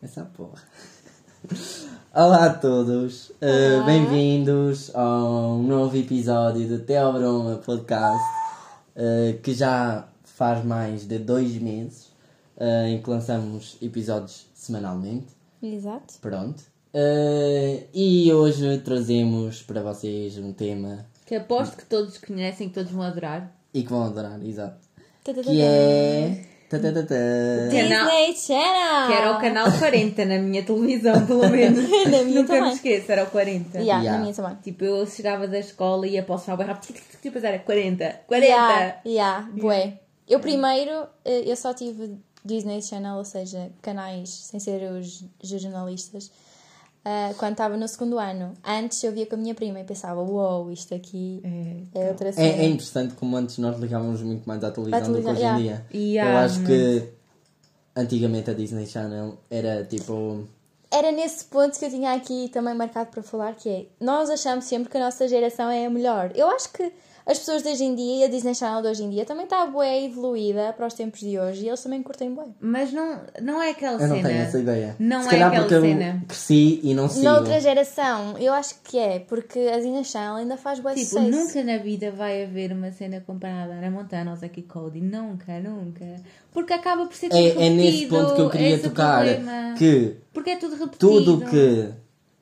Essa porra. Olá a todos, uh, bem-vindos a um novo episódio do Teobroma Podcast uh, que já faz mais de dois meses uh, em que lançamos episódios semanalmente. Exato. Pronto. E hoje trazemos para vocês um tema Que aposto que todos conhecem, que todos vão adorar. e que vão adorar, exato. Que é. Disney Channel! Que era o canal 40 na minha televisão, pelo menos. Na minha Nunca me também. esqueço, era o 40. Yeah, Yeah. na minha também. Tipo, eu chegava da escola e ia para o sinal bem rápido, tic, tic, tic, depois era 40, 40. Yeah, yeah, bué. Eu primeiro, eh, eu só tive Disney Channel, ou seja, canais sem ser os jornalistas, eh, quando estava no segundo ano. Antes eu via com a minha prima e pensava, uou, isto aqui É, é outra cena. É, é interessante como antes nós ligávamos muito mais à televisão, À televisão, do que hoje em yeah. dia. Yeah, Eu acho que antigamente a Disney Channel era tipo. Era nesse ponto que eu tinha aqui também marcado para falar, que é, nós achamos sempre que a nossa geração é a melhor. Eu acho que as pessoas de hoje em dia e a Disney Channel de hoje em dia também está bué evoluída para os tempos de hoje e eles também curtem bué. Mas não, não é aquela Eu não cena. tenho essa ideia. Não Se é calhar aquela porque cena. eu cresci e não sigo. Na outra geração, eu acho que é, porque a Disney Channel ainda faz bué Tipo, sucesso. nunca na vida vai haver uma cena comparada a Ana Montana ou Zacky Cody. Nunca, nunca. Porque acaba por ser tudo É, é nesse repetido, ponto que eu queria tocar. problema. Que Porque é tudo repetido. tudo o que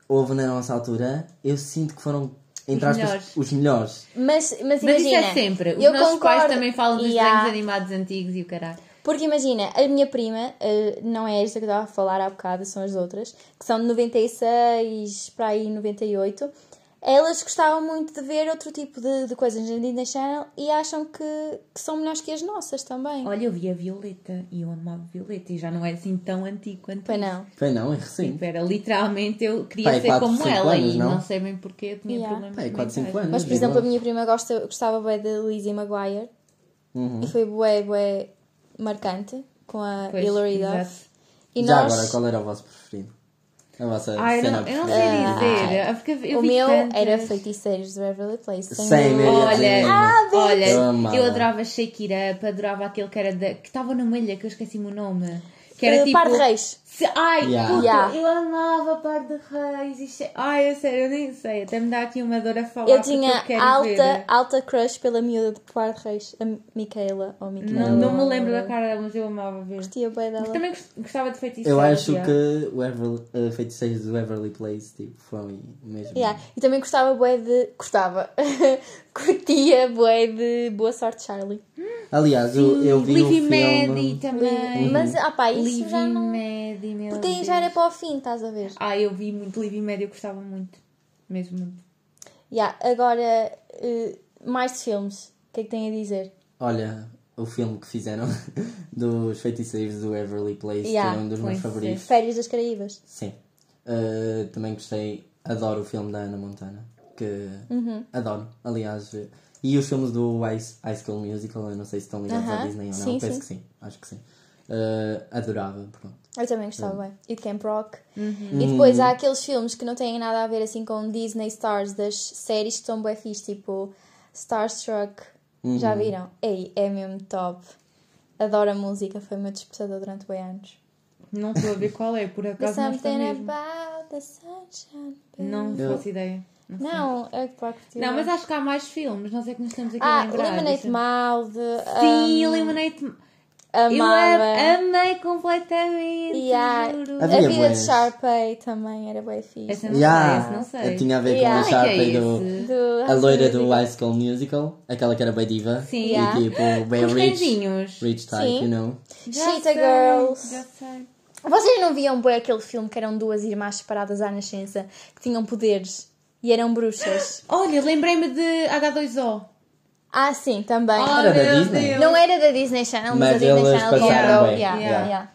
houve na nossa altura, eu sinto que foram, entre Os aspas, melhores. os melhores. Mas, mas Mas imagina. isso é sempre. Os eu nossos concordo, pais também falam dos Yeah. desenhos animados antigos e o caralho. Porque imagina, a minha prima, eh, não é esta que eu estava a falar há bocado, são as outras, que são de 96 para aí 98. Elas gostavam muito de ver outro tipo de, de coisas na Disney Channel e acham que, que são melhores que as nossas também. Olha, eu vi a Violeta e eu amava Violeta e já não é assim tão antigo quanto isso. não. Foi não, é recente. Tipo, era literalmente, eu queria Pai, ser quatro, como ela anos, e não? não? sei bem porquê, eu tinha Yeah. problemas Pai, quatro, cinco mentais. anos. Mas, por exemplo, a minha prima gosta, gostava bem de Lizzie McGuire Uhum. e foi bué, bué marcante com a Pois, Hilary. Duff. E Já nós, agora, qual era o vosso preferido? A vossa Ai, cena não, eu não sei Ah, dizer. é porque eu o vi meu tantas. era Feiticeiros de Beverly Place. sem Same, dúvida. eu ia Olha. Ah, olha, Eu eu, adorava Shake It Up, adorava aquele que era da, que estava numa ilha, que eu esqueci-me o nome. Que era Eh, tipo. Par de Reis. Se- ai, Yeah. puta, Yeah. eu amava Par de Reis. Isto é- ai, é sério, eu nem sei. Até me dá aqui uma dor a falar. Eu porque tinha quero alta, ver. alta crush pela miúda de Par de Reis, a Micaela. Ou Micaela. Não, não me lembro da cara dela, mas eu amava ver. Gostia bem dela. Também gost- gostava de feitiço. Eu acho que o Everly, uh, Feiticeiros do Everly Place tipo, foi mesmo. Yeah. E também gostava bué de... Gostava. Curtia bué de Boa Sorte Charlie. Aliás, eu, eu vi o Livy filme. Maddie também. Mas, ah pá, isso Livy já não... Maddie, meu Porque aí já era para o fim, estás a ver? Ah, eu vi muito Livy Maddie, eu gostava muito. Mesmo muito. Yeah. Agora, eh, mais filmes. O que é que tem a dizer? Olha, o filme que fizeram dos Feiticeiros do Everly Place, Yeah, que é um dos meus favoritos. Férias das Caraíbas. Sim. Uh, também gostei, adoro o filme da Ana Montana. Que Uhum. adoro, aliás. uh, E os filmes do High, School Musical, eu não sei se estão ligados à Aham, Disney ou não, sim, penso sim. que sim, acho que sim. Uh, adorava, pronto. Eu também gostava bem. E Camp Rock. Uhum. E depois há aqueles filmes que não têm nada a ver assim com Disney Stars das séries que são bem fixe, tipo Starstruck. Já Uhum. viram? Ei, é mesmo top. Adoro a música, foi o meu despertador durante bem anos. Não estou a ver qual é, por acaso não está something mesmo. about the sunshine. baby. Não faço ideia. Não, é para curtir. Não, mas acho que há mais filmes, não sei que nos estamos aqui Ah, a lembrar. Lemonade Mouth. Sim, um, Eliminate. Eu Amava. am- amei completamente. E juro. a vida de. Sharpay também era bem fixe. Essa não Yeah. não sei. Eu tinha a ver Yeah. com o Qual é é Sharpay do. esse? Do A loira do. High School Musical, aquela que era bem diva. Sim. E Yeah. tipo, bem os rich. Rich type, Sim. you know. Cheetah Girls. Já sei. Vocês não viam bem aquele filme que eram duas irmãs separadas à nascença que tinham poderes e eram bruxas? Olha, lembrei-me de H2O. Ah, sim, também. Oh, Era da Disney? Deus. Não era da Disney Channel, mas, Mas a Disney eles Channel passaram bem, Yeah, yeah.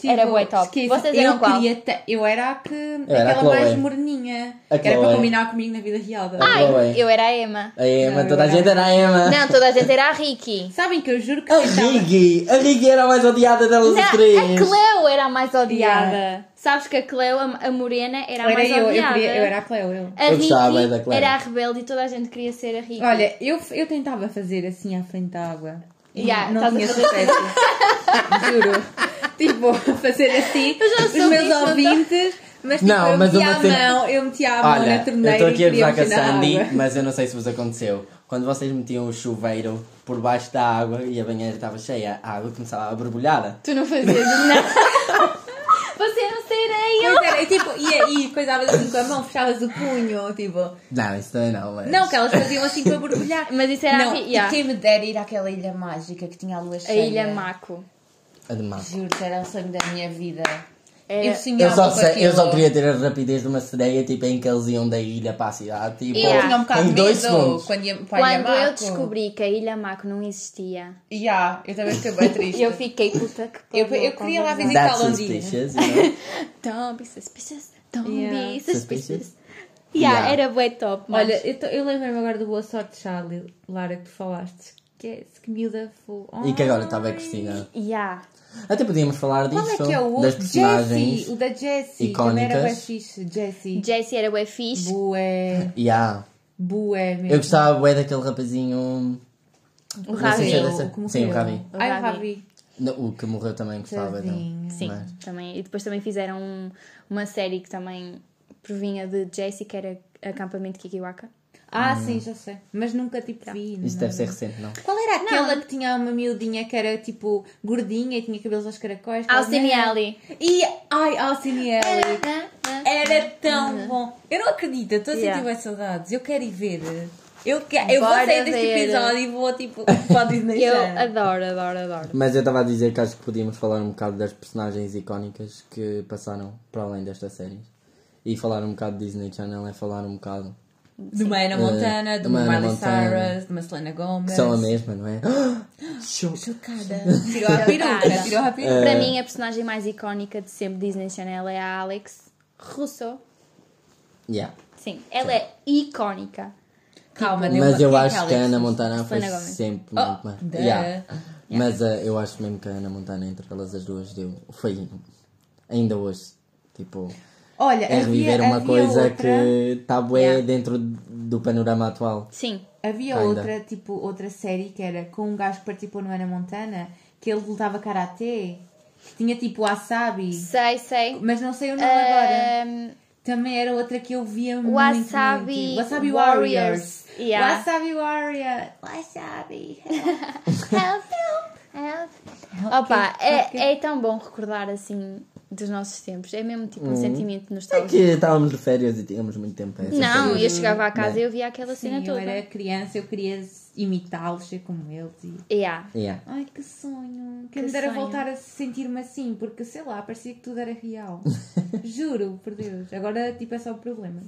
Tipo, Era bué top. Vocês eu eram qual? queria ta- Eu era a que. era a aquela mais Chloe. moreninha. A que era para combinar comigo na vida real. Ai, Chloe. eu era a Emma. A Emma, Não, toda a eu gente era a Emma. Não, toda a gente era a Ricky. Sabem que eu juro que A tentava- Riggy! A Riggy era a mais odiada delas Não, três. a Cleo era a mais odiada. Yeah. Sabes que a Cleo, a, a morena, era a Era mais eu, eu, odiada. queria, eu era a Cleo, eu. A Eu gostava Ricky da Cleo. era a rebelde e toda a gente queria ser a Ricky. Olha, eu, eu tentava fazer assim à frente da água. E Yeah, não tinha sucesso. Juro. Tipo, fazer assim, já os soube meus disso, ouvintes. Mas tipo, Não, eu mas metia uma a cena- mão, eu metia a mão Olha, na eu torneira estou aqui a e gozar com a Sandy, água. mas eu não sei se vos aconteceu. Quando vocês metiam o chuveiro por baixo da água e a banheira estava cheia, a água começava a borbulhar. Tu não fazias não. Você não sereia. Pois era, e tipo, e aí coisavas assim com a mão, fechavas o punho, tipo. Não, isso também não, mas... Não, que elas faziam assim para borbulhar. Mas isso era não, a yeah. E quem me dera ir àquela ilha mágica que tinha a lua A cheia. Ilha Maco. A de mar. Juro-te, era o sonho da minha vida. Era- Eu Eu só, sei, eu só queria ter a rapidez de uma sereia, tipo, em que eles iam da ilha para a cidade, tipo, Eu tinha um bocado em de dois medo segundos. quando ia para a Quando eu descobri que a Ilha Maco não existia, Yeah, eu também fiquei bem triste. eu fiquei puta que Eu- pariu, eu queria lá visitar That's Londrina. suspicious, you know? Don't be suspicious. Don't Yeah. be suspicious. Suspicious? Yeah, Yeah. era bué top. mas- Olha, eu, eu lembro-me agora do Boa Sorte Charlie, Lara, que tu falaste. Que é que miúda full. E que agora estava a Cristina. Yeah. Até podíamos falar disso, Qual é que é o das outro? personagens. Jessie, o da Jessie. Também era icónicas. fixe. Jessie. Jessie era bué fixe. Bué. Yeah. Bué mesmo. Eu gostava bué daquele rapazinho... O Ravi. é Morreu, dessa- o que Sim, o morreu. Ravi. Ai, o O Ravi. Ravi. Não, O que morreu também gostava dele. Tadinho. Sim, Mas- também. E depois também fizeram um- uma série que também provinha de Jessie, que era Acampamento Kikiwaka. Ah, sim, já sei. Mas nunca tipo vi. Isso não. deve ser recente, não? Qual era aquela Não. que tinha uma miudinha que era tipo gordinha e tinha cabelos aos caracóis? Alcine? Alley. E, ai, Alcine Alley. Era tão bom. Eu não acredito, eu estou a sentir Yeah. bem saudades. Eu quero ir ver. Eu, que, eu vou sair deste ver. episódio e vou tipo para a Disney Eu adoro, adoro, adoro. Mas eu estava a dizer que acho que podíamos falar um bocado das personagens icónicas que passaram para além destas séries. E falar um bocado de Disney Channel é falar um bocado De uma Ana Montana, de uma uma Miley Montana. Cyrus, de uma Selena Gomez. que são a mesma, não é? Chocada. Tirou a peruca, tirou a peruca. Para mim, a personagem mais icónica de sempre Disney Channel é a Alex Russo. Yeah. Sim, ela é icónica. Calma, deu Mas uma- eu é acho que a? Ana Montana foi sempre Oh, muito mais. duh. Yeah. Mas eh, eu acho mesmo que a Ana Montana entre elas as duas deu. Foi ainda hoje. Tipo, Olha, é reviver havia, uma havia coisa outra, que está bué Yeah. dentro do panorama atual. Sim. Havia Kinda. outra, tipo, outra série que era com um gajo que participou no Ana Montana, que ele lutava karatê, que tinha tipo Wasabi, Sei, sei. mas não sei o nome agora. Ahm, Também era outra que eu via muito. Wasabi muito. Wasabi Warriors. Warriors. Yeah. Wasabi Warrior. Wasabi. help, help, help. Opa, é, é tão bom recordar assim dos nossos tempos. É mesmo tipo um sentimento de É que estávamos de férias e tínhamos muito tempo para essas Não, eu chegava à casa e eu via aquela Sim, cena eu toda. era criança, eu queria imitá-los, ser como eles. E... Yeah. Yeah. Ai, que sonho. Que Quem me dera sonho. voltar a sentir-me assim, porque sei lá, parecia que tudo era real. Juro, por Deus. Agora, tipo, é só problemas.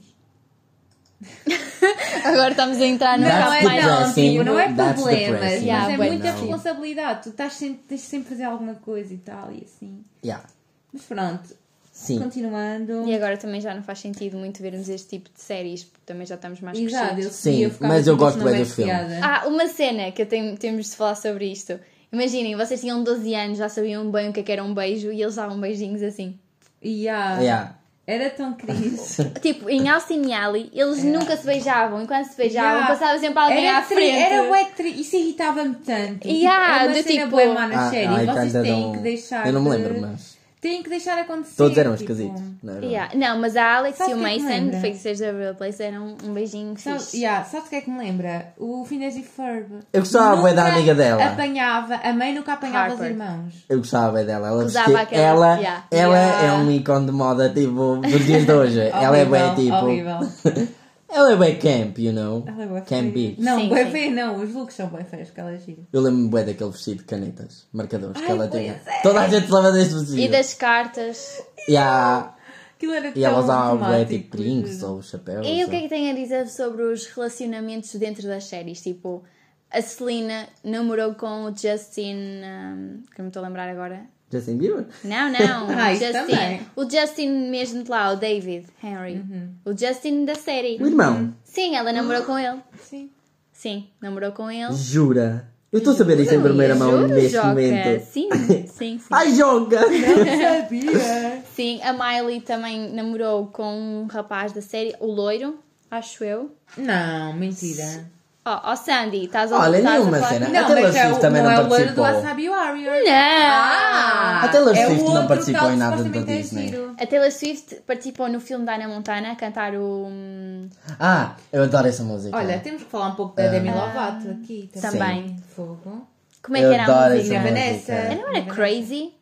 Agora estamos a entrar no Não, é, mais não, tipo, não é problemas. Yeah, mas é muita não. responsabilidade. Tu estás sempre, tens de sempre fazer alguma coisa e tal, e assim. Yeah. Mas pronto, Sim. continuando. E agora também já não faz sentido muito vermos este tipo de séries, porque também já estamos mais Exato, eu, crescidos. Sim, eu mas eu tipo, gosto bem do filme. Ah, uma cena que eu tenho, temos de falar sobre isto. Imaginem, vocês tinham 12 anos, já sabiam bem o que, é que era um beijo e eles davam beijinhos assim. Yeah. Yeah. Era tão cringe. Tipo, em Alcine Alley, eles nunca se beijavam. Enquanto se beijavam, Yeah. passava sempre alguém era à tri- frente. Era bué tri- Isso irritava-me tanto. Yeah, é uma do cena tipo- na Ah, série. ai, Vocês têm não- que deixar Eu não me lembro, mas Têm que deixar acontecer. todos eram tipo, esquisitos. Não, era? Yeah. Não, mas a Alex Sabe e o que é que Mason, de? Feiticeiros da Real Place, eram um beijinho Sabe, fixe. yeah, sabes o que é que me lembra? O Phineas e Ferb. Eu gostava bué da amiga dela. apanhava, a mãe nunca apanhava Harper. os irmãos. Eu gostava bem dela. Ela, Usava vestia- aquela- ela, yeah. ela Yeah. é um ícone de moda tipo dos dias de hoje. ela é bem Horrível, tipo. ela é bem camp, you know? Ela é bué Campy. feia. Não, Sim, bué sim. feia não, os looks são bem feios que ela gira. Eu lembro-me bem daquele vestido de canetas, marcadores que Ai, ela pois tinha. é. Toda a gente se lembra deste vestido. E das cartas. Yeah. Aquilo era E ela tão usava tipo brincos juro. ou chapéus. E o que é ou- que tem a dizer sobre os relacionamentos dentro das séries? Tipo, a Celina namorou com o Justin. um, que eu me estou a lembrar agora. Justin Bieber? Não, não. Ah, Justin. O Justin mesmo de lá, o David Henry. Uhum. O Justin da série. O irmão. Sim, ela namorou com ele. Sim. Sim, namorou com ele. Jura? Eu estou a saber isso em primeira mão Juro, neste Joca. momento. Sim, sim, sim. Ai, joga! Sabia? Sim, a Miley também namorou com um rapaz da série, o loiro, acho eu. Não, mentira. Oh, oh Sandy, estás a Olha, nenhuma cena. Não, A Taylor é Swift o, também não não é o loiro do participou. Wasabi Warrior. Não! Ah, A Taylor é o Swift não outro participou que em nada da supostamente é Disney. giro. A Taylor Swift participou no filme da Ana Montana a cantar o. hum, Ah, eu adoro essa música. Olha, temos que falar um pouco da Demi Lovato aqui Também. Fogo. Como é Eu que era a adoro música? Vanessa. Não era Crazy?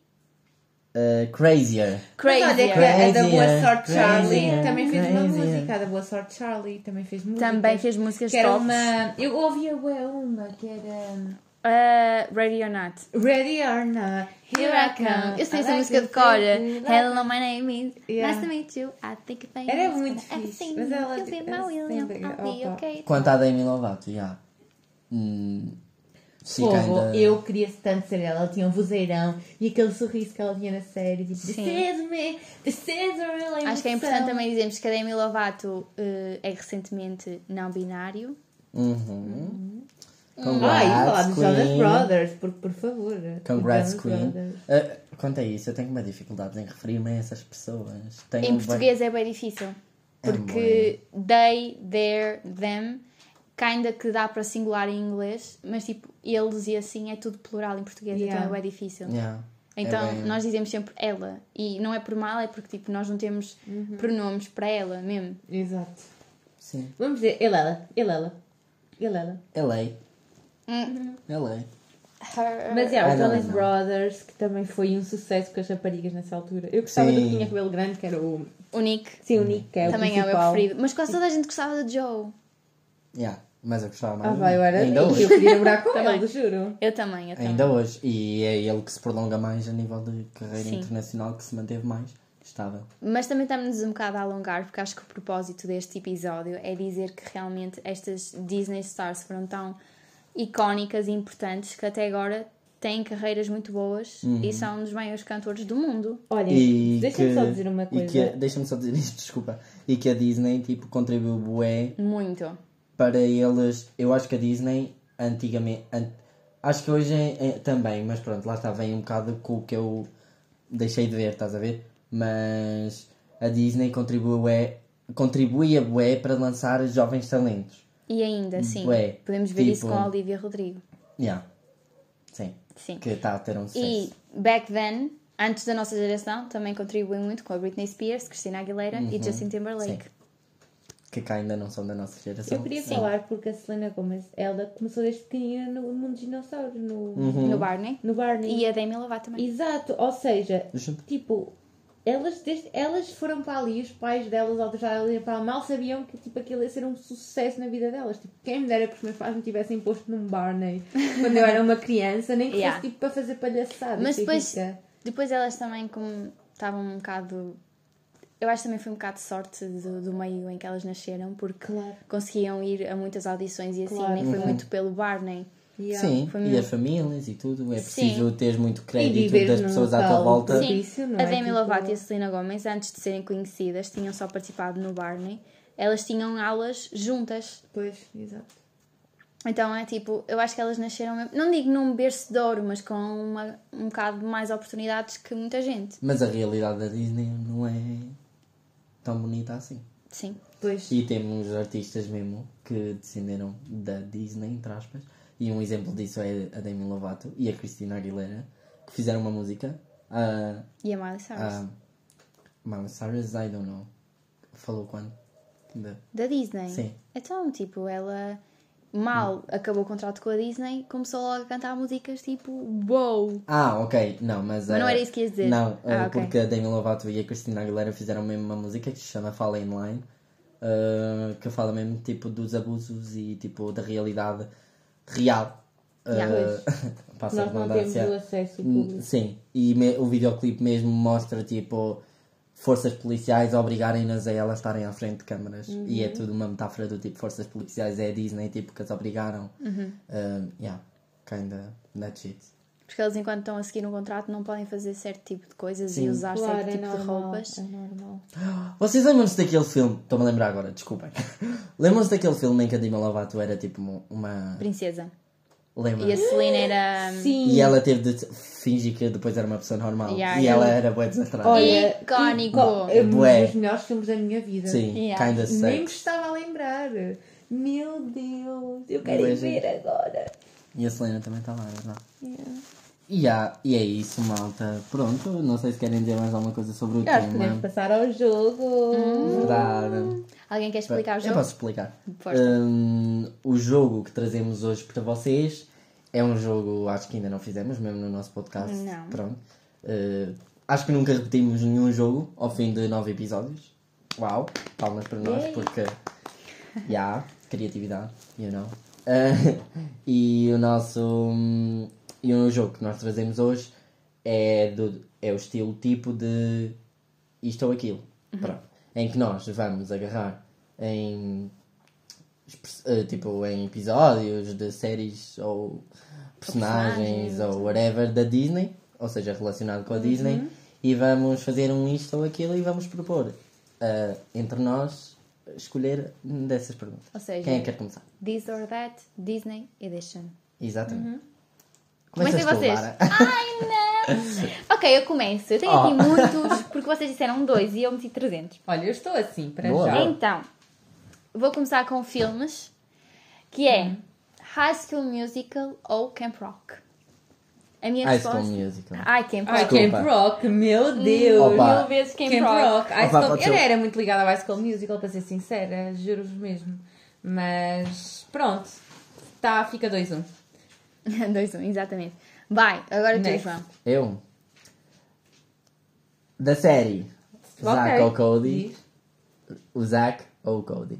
Uh, Crazier. Crazy. Mas olha que a da Boa Crazier, Sorte Charlie crazier, também fez uma crazier. música. A da Boa Sorte Charlie também fez música. Também fez músicas Que era tops. uma... Eu ouvia uma que era... Uh, Ready or Not. Ready or not, Here I come. Eu sei essa like música de cor. Hello, my name is. Yeah. Nice to meet you. I think if I Era muito fixe, everything, mas ela- sempre- I'll be opa. okay. Quanto à Demi Lovato, já. Hum, Fogo, kinda- eu queria tanto ser ela. Ela tinha um vozeirão e aquele sorriso que ela tinha na série. Tipo, this Sim. is me, this is a real Acho que é emoção. importante também dizermos que a Demi Lovato eh, é recentemente não binário. Uhum. Ah, e falar dos Jonas. Brothers, por, por favor. Congrats, Jonas Queen. Uh, quanto a isso, eu tenho uma dificuldade em referir-me a essas pessoas. Tenho Em bem- português é bem difícil. É Porque they, their, them, kinda que dá para singular em inglês, mas tipo, eles e assim é tudo plural em português, Yeah. então é bem difícil. Yeah. Então É bem- nós dizemos sempre ela. E não é por mal, é porque tipo, nós não temos Uhum. pronomes para ela mesmo. Exato. Sim. Vamos dizer, ele, ela, ele, ela. Ele, ela. LA. Hum. LA. Mas é, I os Jonas know. Brothers, que também foi um sucesso com as raparigas nessa altura. Eu gostava do Sim. que tinha cabelo grande, que era o. O Nick Sim, o Nick, que é o também é o meu principal. preferido. Mas quase toda a gente gostava de Joe. Yeah. Mas eu gostava mais. Ah, de vai, eu era. Ainda Eu hoje. queria namorar com Também. ele, juro. Eu também, eu também. Ainda hoje. E é ele que se prolonga mais a nível de carreira Sim. internacional, que se manteve mais estável. Mas também estamos um bocado a alongar, porque acho que o propósito deste episódio é dizer que realmente estas Disney Stars foram tão icónicas e importantes que até agora têm carreiras muito boas e são um dos maiores cantores do mundo. Olha, deixa-me só dizer uma coisa. Deixa-me só dizer isto, desculpa. E que a Disney, tipo, contribuiu bué Muito. Para eles. Eu acho que a Disney, antigamente. an- acho que hoje é, é também, mas pronto, lá está, vem um bocado com o que eu deixei de ver, estás a ver? Mas a Disney contribuiu bué, contribuía bué para lançar jovens talentos. E ainda, sim, Bué, podemos ver isso tipo- com a Olivia Rodrigo. Yeah. Sim. Sim. Que está a ter um sucesso. E back then, antes da nossa geração, também contribuem muito com a Britney Spears, Christina Aguilera Uhum. e Justin Timberlake. Que cá ainda não são da nossa geração. Eu queria Sim. falar porque a Selena Gomez, ela começou desde pequenina no mundo dos dinossauros, no, Uhum. No Barney. no Barney. E a Demi Lovato também. Exato, ou seja, Junto. tipo, elas, desde, elas foram para ali, os pais delas, ao deixar ali para lá, mal sabiam que tipo, aquilo ia ser um sucesso na vida delas. Tipo, quem me dera que os meus pais me tivessem posto num Barney quando eu era uma criança, nem que Yeah. fosse tipo para fazer palhaçada. Mas Tipo, depois, fica- depois elas também, como estavam um bocado. Eu acho que também foi um bocado de sorte do, do meio em que elas nasceram, porque Claro. conseguiam ir a muitas audições e assim, Claro. nem foi Uhum. muito pelo Barney. Yeah. Sim, Foi e as famílias e tudo. É Sim. preciso ter muito crédito das pessoas à tua volta. Sim. Sim, Isso, não a é? Demi Tipo- Lovato e a Selena Gomez, antes de serem conhecidas, tinham só participado no Barney. Elas tinham aulas juntas. Pois, exato. Então é tipo, eu acho que elas nasceram, mesmo- não digo num berço de ouro, mas com uma, um bocado mais oportunidades que muita gente. Mas a realidade da Disney não é tão bonita assim. Sim. Pois. E temos artistas mesmo que descenderam da Disney, entre aspas. E um exemplo disso é a Demi Lovato e a Christina Aguilera, que fizeram uma música. A, E a Miley Cyrus. a Miley Cyrus, I don't know. Falou quando? Da- Da Disney. Sim. Então, tipo, ela mal acabou o contrato com a Disney, começou logo a cantar músicas tipo, wow! Ah, ok. Não, mas. Mas não era isso que ias dizer. Não, Ah, uh, ok. porque a Demi Lovato e a Christina Aguilera fizeram mesmo uma música que se chama Fala in Line, uh, que fala mesmo tipo dos abusos e tipo da realidade real. Yeah. Uh, passa a Nós não temos o acesso público. Sim, e me- o videoclipe mesmo mostra tipo forças policiais obrigarem-nas a elas estarem à frente de câmaras. E Uhum. é tudo uma metáfora do tipo forças policiais, é a Disney tipo que as obrigaram. Uhum. Uh, yeah, kinda that shit. Porque eles, enquanto estão a seguir um contrato, não podem fazer certo tipo de coisas Sim. e usar Claro, certo é tipo de normal. roupas. É normal. Vocês lembram-se daquele filme? Estou-me a lembrar agora, desculpem. lembram-se daquele filme em que a Demi Lovato era tipo uma. Princesa. Lembra? E a Selena era. Sim. E ela teve de fingir que depois era uma pessoa normal. Yeah, e yeah. ela era boa desastrada. Olha, Icónico. É um dos melhores filmes da minha vida. Sim, Yeah. kinda Nem me sex. estava a lembrar. Meu Deus, eu quero ir ver agora. E a Selena também está lá, é verdade. E, há- e é isso, malta. Pronto, não sei se querem dizer mais alguma coisa sobre o Eu acho que podemos passar ao jogo. Verdade. Alguém quer explicar o Eu jogo? posso explicar. Força. Hum, o jogo que trazemos hoje para vocês é um jogo, acho que ainda não fizemos, mesmo no nosso podcast. Não. Pronto. Uh, acho que nunca repetimos nenhum jogo ao fim de nove episódios. Uau, palmas para nós, Yay. porque. Já, criatividade, you know. Uh, e o nosso. E o jogo que nós trazemos hoje é, do, é o estilo tipo de isto ou aquilo. Pronto. Em que nós vamos agarrar em eh, tipo em episódios de séries ou personagens personagens, ou whatever da Disney, ou seja, relacionado com a Disney, e vamos fazer um isto ou aquilo e vamos propor eh, entre nós escolher dessas perguntas. Ou seja- Quem é que quer começar? This or That Disney Edition. Exatamente. Comecem Tu, vocês. Lara. Ai, não! ok, eu começo. Eu tenho aqui Oh. muitos, porque vocês disseram dois e eu meti 300. Olha, eu estou assim para Boa. já. Então, vou começar com filmes, que é High School Musical ou Camp Rock. A minha High resposta... School Musical. Ai, Camp Ai, Rock. Desculpa. Camp Rock, meu Deus. Opa. Mil vezes Camp, Camp Rock. Rock. Opa, School- Eu não era muito ligada ao High School Musical, para ser sincera, juro-vos mesmo. Mas pronto, tá, fica 2-1. Dois, um, exatamente. Vai, agora tu, Next. João. Eu? Da série. Zack Ok. ou Cody? O Zack ou o Cody?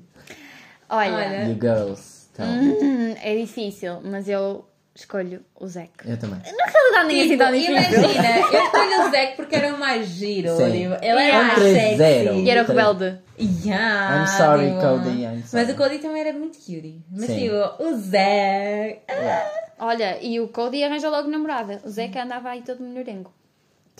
Olha, Olha. O Girls. Então, hum, é difícil, mas eu escolho o Zac. eu também. Na realidade, nem é assim tão difícil. Imagina, eu escolho o Zack porque era o mais giro. Sim. tipo, Ele era Yeah. mais 3-0. sexy. E era o rebelde. Yeah, I'm sorry, tipo, Cody, I'm sorry. Mas o Cody também era muito cutie. Mas Sim. tipo, o Zack. Olha, e o Cody arranja logo namorada. O Zeca andava aí todo melhorengo.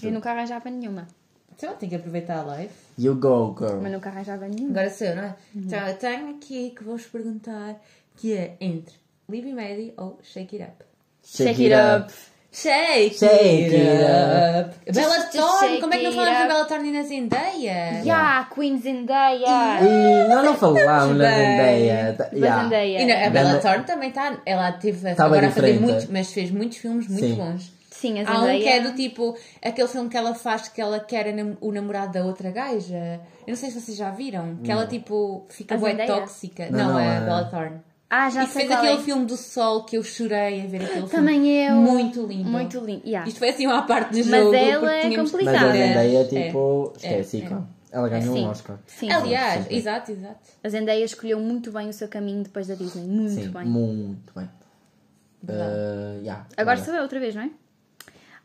E nunca arranjava nenhuma. Então tem que aproveitar a live. You go, girl. Mas nunca arranjava nenhuma. Agora sou eu, não é? Então eu tenho aqui que vos perguntar que é entre Libby Maddie ou Shake It Up. Shake it up. Shake, Shake it it up. Bella Thorne, como é que não falamos da up. Bella Thorne e na Zendaya? Yeah, Queen Zendaya. E nós não falámos da Bem. Zendaya. Da yeah. Zendaya. E não, a Bella Thorne também está. Ela teve Tá bem agora a fazer muitos, mas fez muitos filmes muito Sim. bons. Sim, a Há um Zendaya. que é do tipo, aquele filme que ela faz que ela quer o namorado da outra gaja. Eu não sei se vocês já viram. Que ela tipo fica Zendaya? tóxica. Não, Não, não, é a a- Bella Thorne. Ah, já e sei fez aquele é. filme do sol que eu chorei a ver aquele filme. Também eu. Muito lindo. Muito lindo. Yeah. Isto foi assim uma parte do Mas jogo. ela porque é que Mas complicada. a. Zendaya, É. tipo, É, esquece, é. Ela ganhou Sim. um Oscar. Sim. Aliás, Sim, exato, exato. A Zendaya escolheu muito bem o seu caminho depois da Disney. Muito Sim, bem. muito bem. Uh, yeah, Agora sou eu outra vez, não é?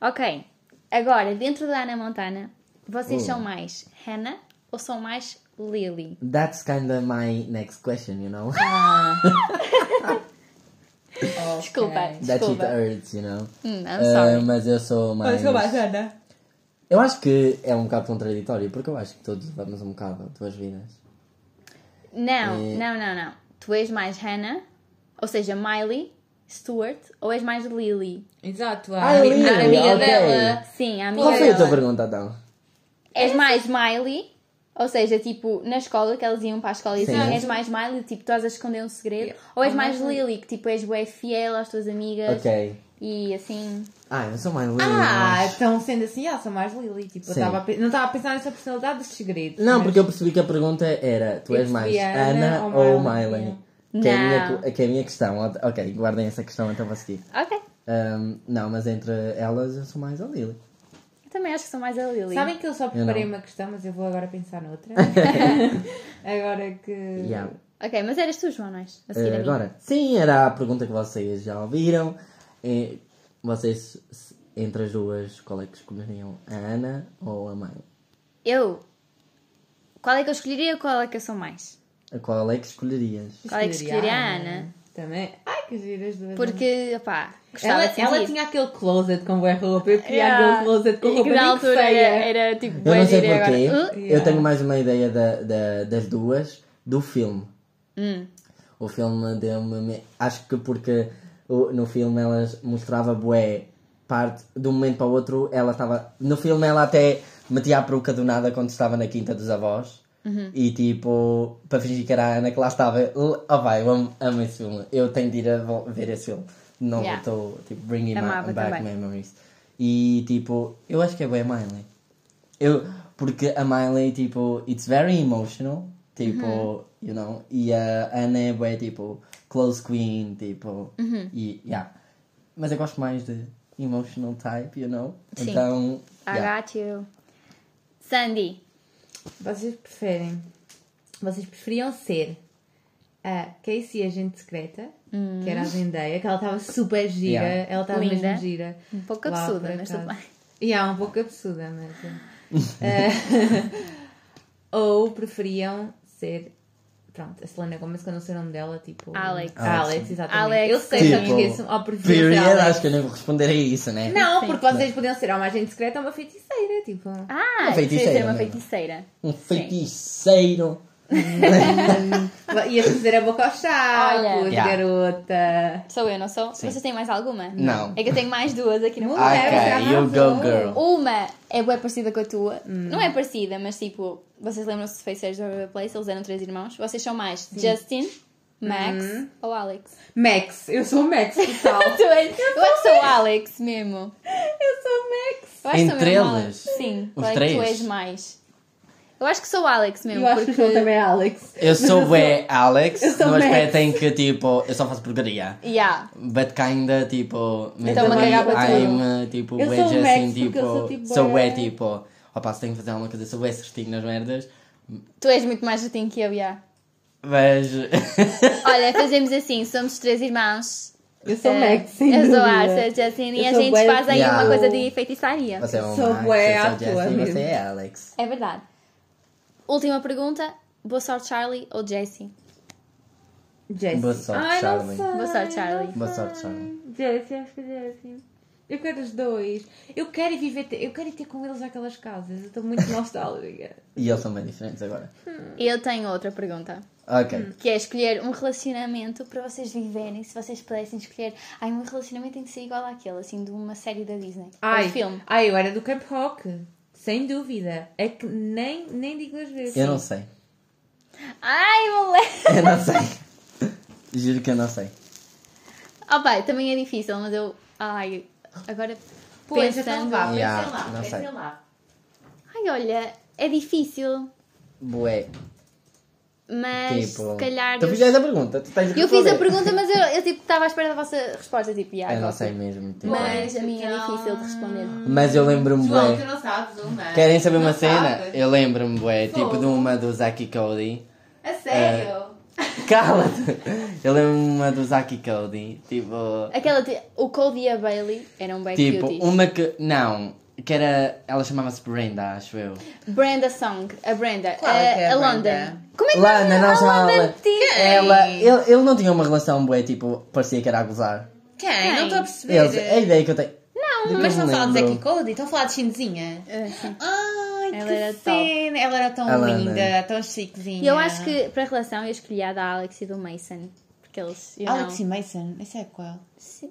Ok. Agora, dentro da Ana Montana, vocês Oh. são mais Hannah ou são mais Lily? That's kind of my next question, you know? Ah. Desculpa. Ok. That shit Desculpa. hurts, you know? Hum, I'm Uh, sorry. mas eu sou mais. Ana. Eu acho que é um bocado contraditório, porque eu acho que todos vamos um bocado a duas vidas. Não, É. não, não, não. Tu és mais Hannah, ou seja, Miley, Stuart, ou és mais Lily? Exato, a, Ah, ami- Lily, a amiga ok. dela. Sim, a amiga Qual foi a tua dela. pergunta então? És mais Miley, ou seja, tipo, na escola, que elas iam para a escola e diziam, és mais Miley, tipo, estás a esconder um segredo, ou és Ou mais Lily, que tipo, és bué fiel às tuas amigas Ok. e assim. Ah, eu sou mais Lily. Ah, mas- então sendo assim, ah, sou mais Lily. Tipo, tava pe- não estava a pensar nessa personalidade dos segredos. Não, mas- porque eu percebi que a pergunta era: tu és Eu mais Ana Ana ou ou Miley? Miley. Que, é a minha, que é a minha questão. Ok, guardem essa questão então para seguir. Ok. Um, não, mas entre elas eu sou mais a Lily. Eu também acho que sou mais a Lily. Sabem que eu só preparei não. uma questão, mas eu vou agora pensar noutra. agora que. Yeah. Ok, mas eras tu, João, não és? A seguir Eh, a mim. agora, sim, era a pergunta que vocês já ouviram. Eh, vocês, entre as duas, qual é que escolheriam? A Ana ou a Miley? Eu. Qual é que eu escolheria ou qual é que eu sou mais? A qual é que escolherias? Qual é que escolheria a Ana? Também. Ai, que giras duas. Porque, opá, gostava Ela, de ela tinha aquele closet com boa roupa. Eu queria Yeah. aquele closet com E roupa que na altura feia. era, era tipo Eu não sei e porquê. agora, "Uh?" Eu Yeah. tenho mais uma ideia da, da- das duas do filme. Hum. O filme deu-me. Acho que porque no filme elas mostrava bué parte de um momento para o outro. Ela estava. No filme ela até metia a peruca do nada quando estava na quinta dos avós. E tipo, para fingir que era a Ana que lá estava. Oh vai, eu amo, amo esse filme. Eu tenho de ir a ver esse filme. Não Yeah. estou, tipo, bringing Amava back também. memories. E tipo, eu acho que é bem a Miley. Eu, porque a Miley, tipo, it's very emotional. Tipo, Uhum. you know. E a Ana é bem, tipo, close queen, tipo. Uhum. E, yeah. Mas eu gosto mais de emotional type, you know. Sim. Então, I yeah. got you. Sandy. Vocês preferem. Vocês preferiam ser a Casey Agente Secreta, que era a Zendaya, que ela estava super gira, Yeah. ela estava Hum. Mesmo gira. Um pouco absurda, mas tudo bem. E há um pouco absurda, mas. eh, ou preferiam ser. Pronto, a Selena Gomez, que eu não sei o nome dela, tipo. Alex. Alex, exatamente. Alex. Eu sei, só me Tipo, esqueço. Period, Alex. acho que eu nem vou responder a isso, né? Não, Sim. porque vocês podiam ser ou uma agente secreta ou uma feiticeira, tipo. Ah, Uma feiticeira, ser uma feiticeira. Um feiticeiro. Ia fazer a boca aos chapos, Olha. Yeah. garota. Sou eu, não sou? Sim. Vocês têm mais alguma? Não. É que eu tenho mais duas aqui no meu você Ok, you go girl. Uma é bem parecida com a tua. Não é parecida, mas tipo, vocês lembram-se de Feiticeiros da River Place? Eles eram três irmãos. Vocês são mais Justin, Max ou Alex? Max, eu sou Max, total. Tu és- eu acho que sou o Alex mesmo. eu sou Max. Eu sou Entre eles? Alex. Sim, Os é que tu três? és mais? Eu acho que sou o Alex mesmo. Eu acho que o porque... João também é Alex. Eu sou bué Alex, eu sou no aspecto em que, tipo, eu só faço porcaria. Yeah. But kinda, tipo, Então, mentally. I'm, tipo, Eu sou Max porque tipo, eu sou, tipo, sou bué- tipo, opa, se tenho que fazer alguma coisa, sou bué certinho nas merdas, Tu és muito mais jatinho que eu, yeah. Mas... Olha, fazemos assim, somos três irmãos. Eu sou Eh, Max, sem Eu sou dúvida. Arthur, Justin, e a gente bué- faz aí Yeah. uma coisa de feitiçaria. Você é o Sou Max, bué eu sou você é Alex. É verdade. Última pergunta. Boa sorte, Charlie ou Jessie? Jessie. Boa sorte, Ai, Charlie. sei, Boa sorte, Charlie. Boa sorte, Charlie. Jessie, acho que é Jessie. Eu quero os dois. Eu quero ir viver, eu quero ir ter com eles aquelas casas. Eu estou muito nostálgica. E eles são bem diferentes agora. Eu tenho outra pergunta. Ok. Que é escolher um relacionamento para vocês viverem. Se vocês pudessem escolher. Ai, um relacionamento tem que ser igual àquele, assim, de uma série da Disney. Ai, um filme. ai, eu era do Camp Rock. Sem dúvida. É que nem, nem digo duas vezes. Eu não sei. Ai, moleque! Eu não sei. Juro que eu não sei. Oh, pai, também é difícil, mas eu. Ai, agora. Pois, então pensando. vá, Yeah, lá, não sei. lá. Ai, olha, é difícil, Bué. Mas Tipo. se calhar. Tu fizeste a pergunta, tu tens Eu fiz a pergunta, mas eu, eu tipo, estava à espera da vossa resposta. Tipo, yeah, Eu não sei mesmo. Tipo. Mas a minha é difícil de responder. Mas eu lembro-me, bué. tu não sabes uma. Querem saber uma cena? sabes? Eu lembro-me, bué, tipo Fogo. de uma do Zaki Cody. A sério? Cala-te! Eu lembro-me uma do Zaki Cody. Tipo. Aquela, o Cody e a Bailey eram bem Tipo, cuties. uma que. Não, que era. Ela chamava-se Brenda, acho eu. Brenda Song, a Brenda, Qual é que é a, a a Brenda? London. Como é que Lana, não a chamava London ela. tinha- Ela. Ele, ele não tinha uma relação, bué, tipo, parecia que era a gozar. Quem? Quem? Não estou a perceber. Eles, é a ideia que eu tenho. Não, Depois Mas estão a me falar de. Zacky Cody? Estão a falar de? Ah, sim. Ai, Ela que era cena. Ela era tão A Lana. linda, tão chiquezinha. E eu acho que para a relação eu escolhi a da Alex e do Mason. Porque eles. Alex e Mason, esse é qual? Sim.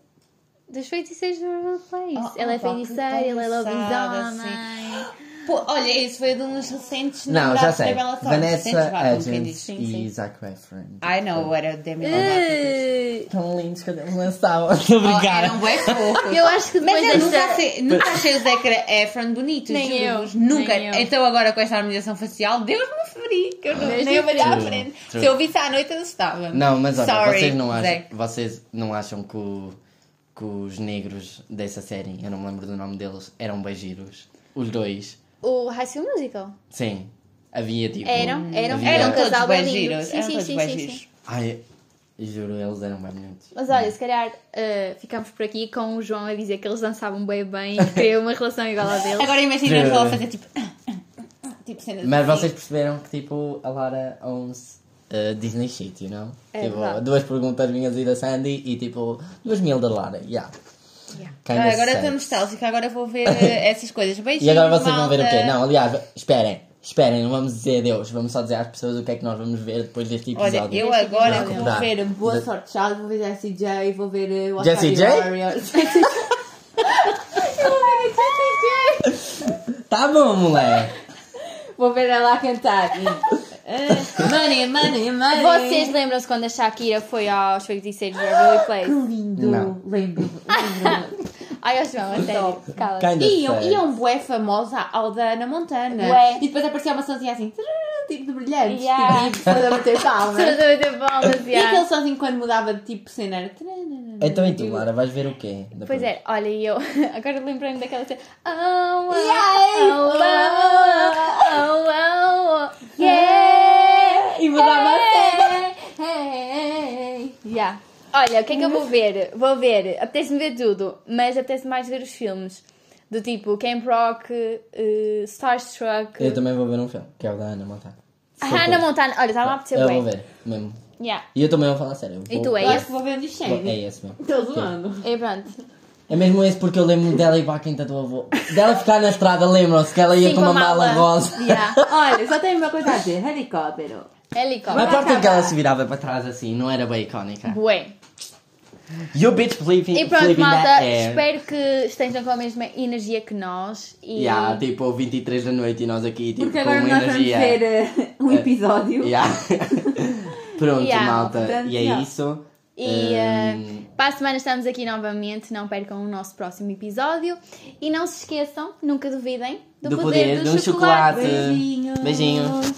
Dos feiticeiros do Place. Oh, ela é oh, que feiticeira, ele é lobisomem. Pô, olha, esse foi de uns recentes Não, já sei. Vanessa Hudgens. Sim, e sim. Zac Efron. Ai não, era Demi Lovato. Eh, Tão lindos quando eles lançavam. Estou a Oh, brincar. eram fofos. Eu acho que Mas depois eu nunca achei, nunca achei o Zac Efron bonito, Nem eu, Nunca. nem eu. Então agora com esta harmonização facial, Deus me feri, que eu nem eu olhar à frente. Se eu visse à noite, eu estava. Não, mas olha, Sorry, vocês, não acham, Zac. vocês não acham que, o- que os negros dessa série, eu não me lembro do nome deles, eram bem giros? Os dois. O High School Musical. Sim. Havia tipo. Eram, eram, havia- eram um todos casal bem lindo. Sim, sim, sim, sim, sim. Ai, juro, eles eram bem bonitos. Mas olha, se calhar eh, ficamos por aqui com o João a dizer que eles dançavam bem bem e que queriam uma relação igual a deles. Agora imagina True. ela fazer tipo. Tipo cenas Mas assim. vocês perceberam que tipo a Lara owns uh, Disney shit, you know? É tipo, verdade. duas perguntas minhas e da Sandy e tipo duas mil da Lara, yeah. Yeah. Ah, agora estou nostálgica, agora vou ver essas coisas. Beijinhos, E agora vocês vão ver o malta. quê? Não, aliás, esperem, esperem, não vamos dizer adeus, vamos só dizer às pessoas o que é que nós vamos ver depois deste Olha, episódio. eu agora vou ver Boa. Sorte Charles, vou ver Jessie J, vou ver uh, Jessie J? Tá bom, moleque! vou ver ela cantar. Ah, money, money, money. Vocês lembram-se quando a Shakira foi aos feiticeiros da Beverly Que Place? lindo. Não. Lembro. lembro. Ai, eu João, a sério. Cala. Iam, iam bué famosa ao da Ana Montana. Bué. E depois aparecia uma sozinha assim, tipo de brilhantes. Yeah. Tipo, e depois a bater palmas. A bater palmas, E já. aquele sozinho quando mudava de tipo cena era. Então e tu, Lara, vais ver o quê? depois? Pois é, olha, e eu agora lembrei-me daquela cena. Oh, oh, Yeah. oh, oh, oh, oh, Yeah! E mudava a Hey, hey, yeah. Olha, o que é que eu vou ver? Vou ver, apetece-me ver tudo, mas apetece mais ver os filmes. Do tipo Camp Rock, uh, Starstruck. Eu também vou ver um filme, que é o da Ana Montana. A Hannah Montana, olha, estava a apetecer Eu bem. vou ver, mesmo. Yeah. E eu também vou falar sério. E vou- tu, é Eu acho esse? que vou ver dos vou- Shane. É esse mesmo. Estou zoando. E pronto. É mesmo esse porque eu lembro dela ir para a quinta do avô. Dela ficar na estrada, lembram-se que ela ia Sim, com uma mala rosa. Yeah. Olha, só tenho uma coisa a dizer: helicóptero. Helicóptero. A parte em que ela se virava para trás assim não era bem icónica. Bué. You bitch flipping, E pronto, flipping malta, that air. espero que estejam com a mesma energia que nós. E Yeah, tipo 23 da noite e nós aqui tipo, Porque com agora uma nós energia. vamos ver eh, um episódio. Yeah. Pronto, Yeah. malta. Portanto, e é yeah. isso. E Um, eh, para a semana estamos aqui novamente. Não percam o nosso próximo episódio. E não se esqueçam, nunca duvidem do, do poder, poder do, chocolate. Beijinhos. Beijinhos.